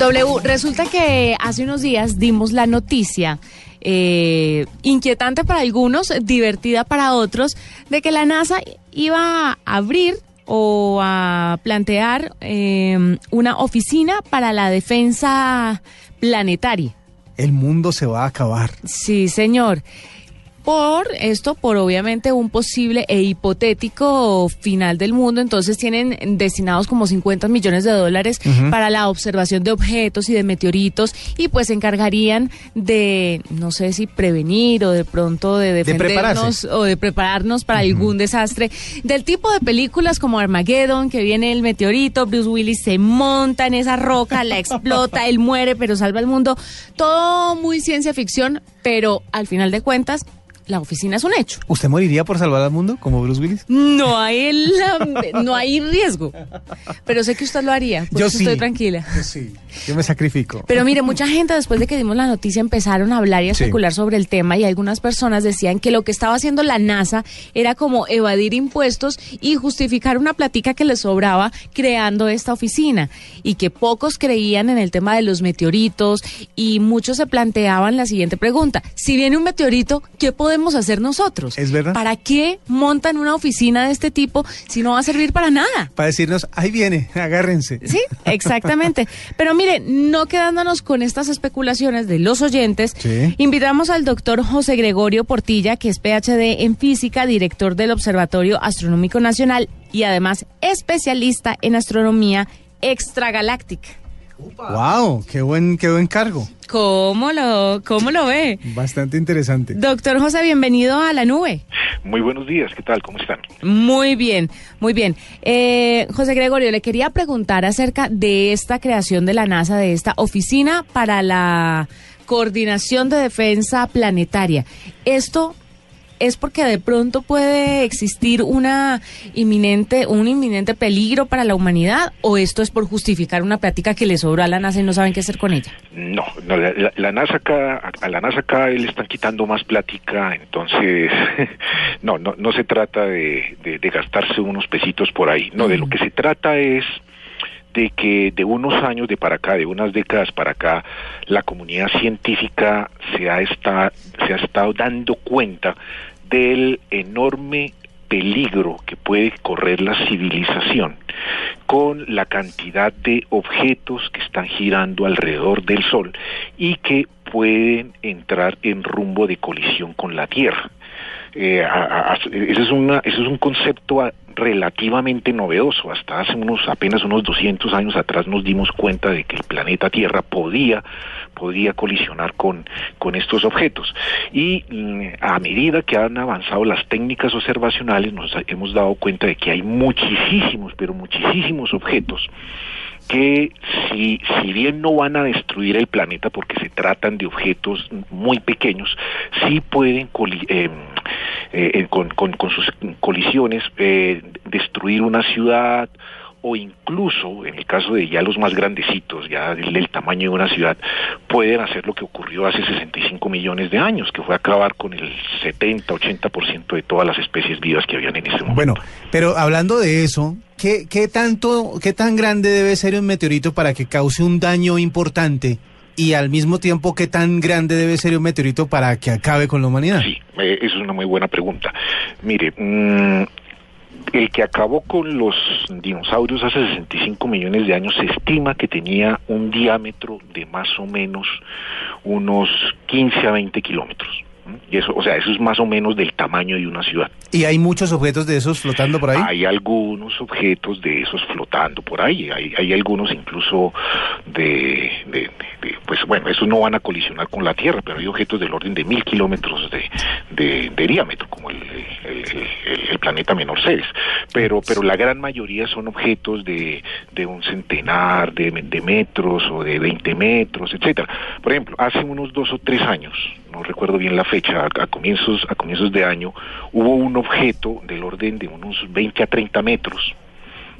W, resulta que hace unos días dimos la noticia eh, inquietante para algunos, divertida para otros, de que la NASA iba a abrir o a plantear eh, una oficina para la defensa planetaria. El mundo se va a acabar. Sí, señor por esto, por obviamente un posible e hipotético final del mundo. Entonces tienen destinados como 50 millones de dólares para la observación de objetos y de meteoritos y pues se encargarían de, no sé si prevenir o de pronto de defendernos o de prepararnos para algún desastre del tipo de películas como Armageddon, que viene el meteorito, Bruce Willis se monta en esa roca, la explota, él muere pero salva el mundo. Todo muy ciencia ficción, pero al final de cuentas la oficina es un hecho. ¿Usted moriría por salvar al mundo como Bruce Willis? No hay, no hay riesgo, pero sé que usted lo haría, por yo eso sí, estoy tranquila. Yo sí, yo me sacrifico. Pero mire, mucha gente después de que dimos la noticia empezaron a hablar y a especular sobre el tema y algunas personas decían que lo que estaba haciendo la NASA era como evadir impuestos y justificar una platica que les sobraba creando esta oficina y que pocos creían en el tema de los meteoritos y muchos se planteaban la siguiente pregunta, si viene un meteorito, ¿qué podemos hacer nosotros? ¿Es verdad? ¿Para qué montan una oficina de este tipo si no va a servir para nada? Para decirnos, ahí viene, agárrense. Sí, exactamente. Pero mire, no quedándonos con estas especulaciones de los oyentes, invitamos al doctor José Gregorio Portilla, que es PhD en física, director del Observatorio Astronómico Nacional y además especialista en astronomía extragaláctica. Wow, qué buen, qué buen cargo. ¿Cómo lo, ¿Cómo lo ve? Bastante interesante. Doctor José, bienvenido a la nube. Muy buenos días, ¿qué tal? ¿Cómo están? Muy bien, muy bien. Eh, José Gregorio, le quería preguntar acerca de esta creación de la NASA, de esta oficina para la coordinación de defensa planetaria. ¿Esto es porque de pronto puede existir una inminente, un inminente peligro para la humanidad o esto es por justificar una práctica que le sobra a la NASA y no saben qué hacer con ella? No, la, NASA acá, a la NASA acá le están quitando más plática, entonces no, no, no se trata de, gastarse unos pesitos por ahí, no, de lo que se trata es de que de unos años de para acá, de unas décadas para acá, la comunidad científica se ha, está, se ha estado dando cuenta del enorme peligro que puede correr la civilización con la cantidad de objetos que están girando alrededor del Sol y que pueden entrar en rumbo de colisión con la Tierra. Eh, ese, es una, ese es un concepto relativamente novedoso. Hasta hace unos apenas unos 200 años atrás nos dimos cuenta de que el planeta Tierra podía podía colisionar con, con estos objetos. Y mm, a medida que han avanzado las técnicas observacionales, nos hemos dado cuenta de que hay muchísimos, pero muchísimos objetos que si, si bien no van a destruir el planeta porque se tratan de objetos muy pequeños, sí pueden em, eh, con, con, sus colisiones eh, destruir una ciudad o incluso, en el caso de ya los más grandecitos, ya del, tamaño de una ciudad, pueden hacer lo que ocurrió hace 65 millones de años, que fue acabar con el 70-80% de todas las especies vivas que habían en ese momento. Bueno, pero hablando de eso, ¿qué, ¿qué tanto, qué tan grande debe ser un meteorito para que cause un daño importante? Y al mismo tiempo, ¿qué tan grande debe ser un meteorito para que acabe con la humanidad? Sí, eh, eso es una muy buena pregunta. Mire, mmm, el que acabó con los dinosaurios hace 65 millones de años se estima que tenía un diámetro de más o menos unos 15 a 20 kilómetros. Y eso, o sea, eso es más o menos del tamaño de una ciudad. ¿Y hay muchos objetos de esos flotando por ahí? Hay algunos objetos de esos flotando por ahí. Hay, hay algunos incluso de, de, pues bueno, esos no van a colisionar con la Tierra, pero hay objetos del orden de mil kilómetros de, de, diámetro, como el, el, planeta menor Ceres. Pero, pero la gran mayoría son objetos de, de un centenar de, de metros o de 20 metros, etcétera. Por ejemplo, hace unos dos o tres años, no recuerdo bien la fecha, a, comienzos, a comienzos de año, hubo un objeto del orden de unos 20 a 30 metros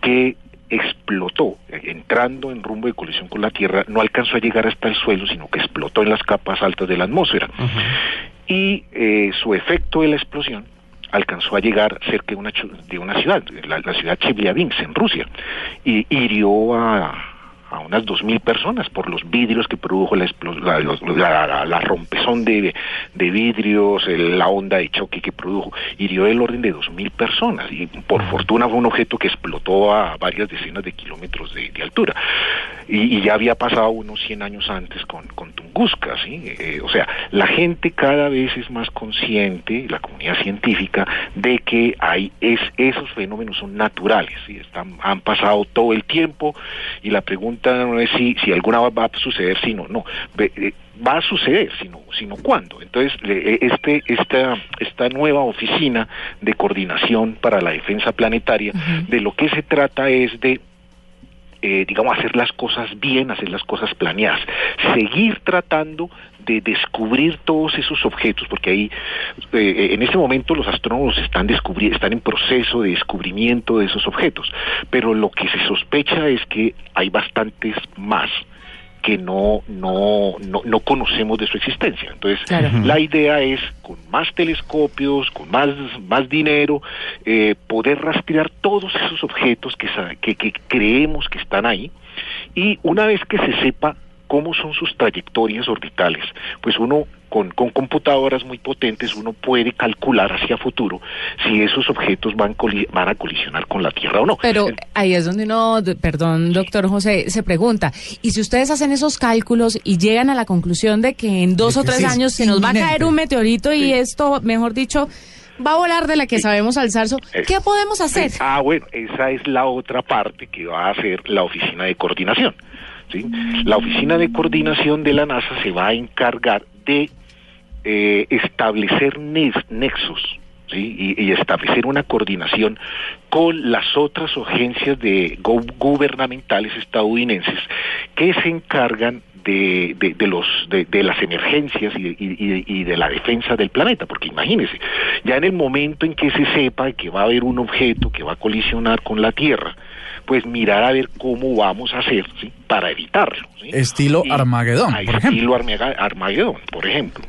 que explotó, entrando en rumbo de colisión con la Tierra, no alcanzó a llegar hasta el suelo, sino que explotó en las capas altas de la atmósfera. Y eh, su efecto de la explosión alcanzó a llegar cerca de una, de una ciudad, la, ciudad Chelyabinsk, en Rusia, y hirió a a unas 2.000 personas por los vidrios que produjo la, la, la, rompezón de, de vidrios, la onda de choque que produjo, hirió el orden de 2.000 personas y por fortuna fue un objeto que explotó a varias decenas de kilómetros de, altura. Y, ya había pasado unos 100 años antes con, con Tunguska, ¿sí? Eh, o sea, la gente cada vez es más consciente, la comunidad científica, de que hay es, esos fenómenos son naturales, ¿sí? Están, han pasado todo el tiempo y la pregunta no es si, si alguna va a suceder, sino no. Eh, va a suceder, sino, sino cuándo. Entonces, e, este, esta, esta nueva oficina de coordinación para la defensa planetaria, de lo que se trata es de eh, digamos, hacer las cosas bien, hacer las cosas planeadas, seguir tratando de descubrir todos esos objetos, porque ahí eh, en este momento los astrónomos están están en proceso de descubrimiento de esos objetos, pero lo que se sospecha es que hay bastantes más que no, no, no, no conocemos de su existencia. Entonces, la idea es, con más telescopios, con más, más dinero, eh, poder rastrear todos esos objetos que, que, que creemos que están ahí, y una vez que se sepa cómo son sus trayectorias orbitales, pues uno con, con, computadoras muy potentes uno puede calcular hacia futuro si esos objetos van, van a colisionar con la Tierra o no. Pero ahí es donde uno, perdón, doctor José, se pregunta, ¿y si ustedes hacen esos cálculos y llegan a la conclusión de que en dos o tres años se nos va a caer un meteorito y esto, mejor dicho, va a volar de la que sabemos al zarzo, ¿qué podemos hacer? Ah, bueno, esa es la otra parte que va a hacer la oficina de coordinación. La oficina de coordinación de la NASA se va a encargar de eh, establecer nexos y, establecer una coordinación con las otras agencias de gubernamentales estadounidenses que se encargan de, las emergencias y, y, de la defensa del planeta porque imagínese ya en el momento en que se sepa que va a haber un objeto que va a colisionar con la Tierra pues mirar a ver cómo vamos a hacer ¿sí? para evitarlo. Estilo Armagedón, por ejemplo. Estilo Armagedón, por ejemplo.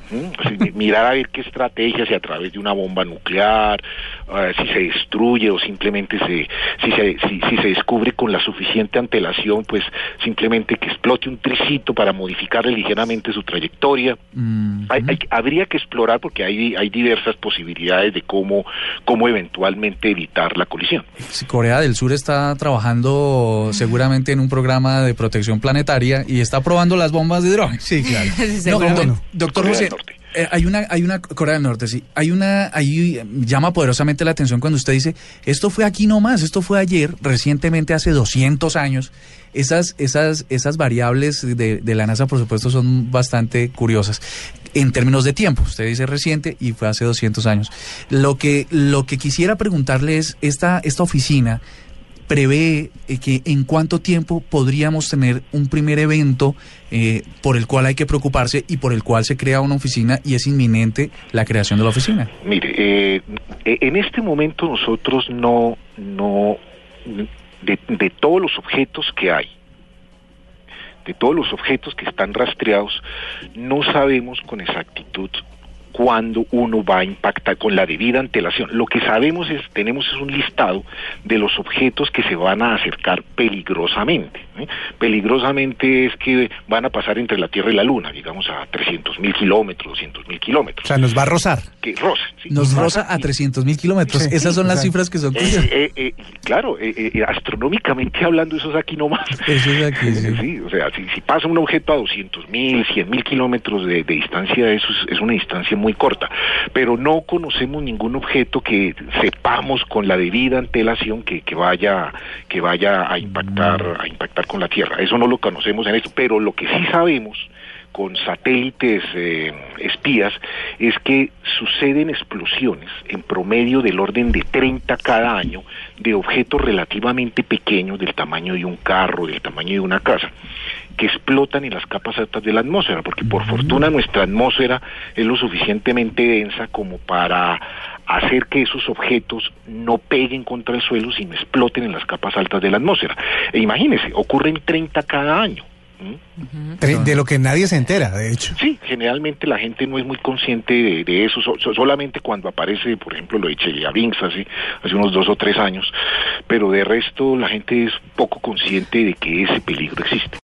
mirar a ver qué estrategia, si a través de una bomba nuclear, uh, si se destruye o simplemente se, si, se, si, se descubre con la suficiente antelación, pues simplemente que explote un tricito para modificarle ligeramente su trayectoria. Mm, habría que explorar porque hay, hay diversas posibilidades de cómo, cómo eventualmente evitar la colisión. Corea del Sur está trabajando seguramente en un programa de protección planetaria y está probando las bombas de hidrógeno. Sí, claro. doctor José, eh, hay una, hay una Corea del Norte, sí. Hay una, ahí llama poderosamente la atención cuando usted dice, esto fue aquí nomás, esto fue ayer, recientemente, hace 200 años. Esas, esas, esas variables de, de la NASA, por supuesto, son bastante curiosas en términos de tiempo. Usted dice reciente y fue hace 200 años. Lo que, lo que quisiera preguntarle es, esta, esta oficina prevé eh, que en cuánto tiempo podríamos tener un primer evento eh, por el cual hay que preocuparse y por el cual se crea una oficina y es inminente la creación de la oficina? Mire, eh, en este momento nosotros no, no, de, de todos los objetos que hay, de todos los objetos que están rastreados, no sabemos con exactitud cuándo uno va a impactar con la debida antelación. Lo que sabemos es, tenemos es un listado de los objetos que se van a acercar peligrosamente. ¿Eh? Peligrosamente es que van a pasar entre la Tierra y la Luna, digamos a 300 mil kilómetros, 200 mil kilómetros. O sea, nos va a rozar. Que roce. Nos roza a 300 mil kilómetros. Esas son las cifras que son eh, eh, claro, astronómicamente hablando, eso es aquí nomás. Eso es aquí, sí. o sea, si, pasa un objeto a 200 mil, 100 mil kilómetros de, distancia, eso es, es una distancia muy muy corta, pero no conocemos ningún objeto que sepamos con la debida antelación que, que vaya que vaya a impactar a impactar con la Tierra. Eso no lo conocemos en esto, pero lo que sí sabemos con satélites eh, espías es que suceden explosiones en promedio del orden de 30 cada año de objetos relativamente pequeños del tamaño de un carro, del tamaño de una casa que explotan en las capas altas de la atmósfera, porque por fortuna nuestra atmósfera es lo suficientemente densa como para hacer que esos objetos no peguen contra el suelo, sino exploten en las capas altas de la atmósfera. E imagínense, ocurren 30 cada año. De lo que nadie se entera, de hecho. Sí, generalmente la gente no es muy consciente de, eso, solamente cuando aparece, por ejemplo, lo de Chelyabinsk hace, hace unos dos o tres años, pero de resto la gente es poco consciente de que ese peligro existe.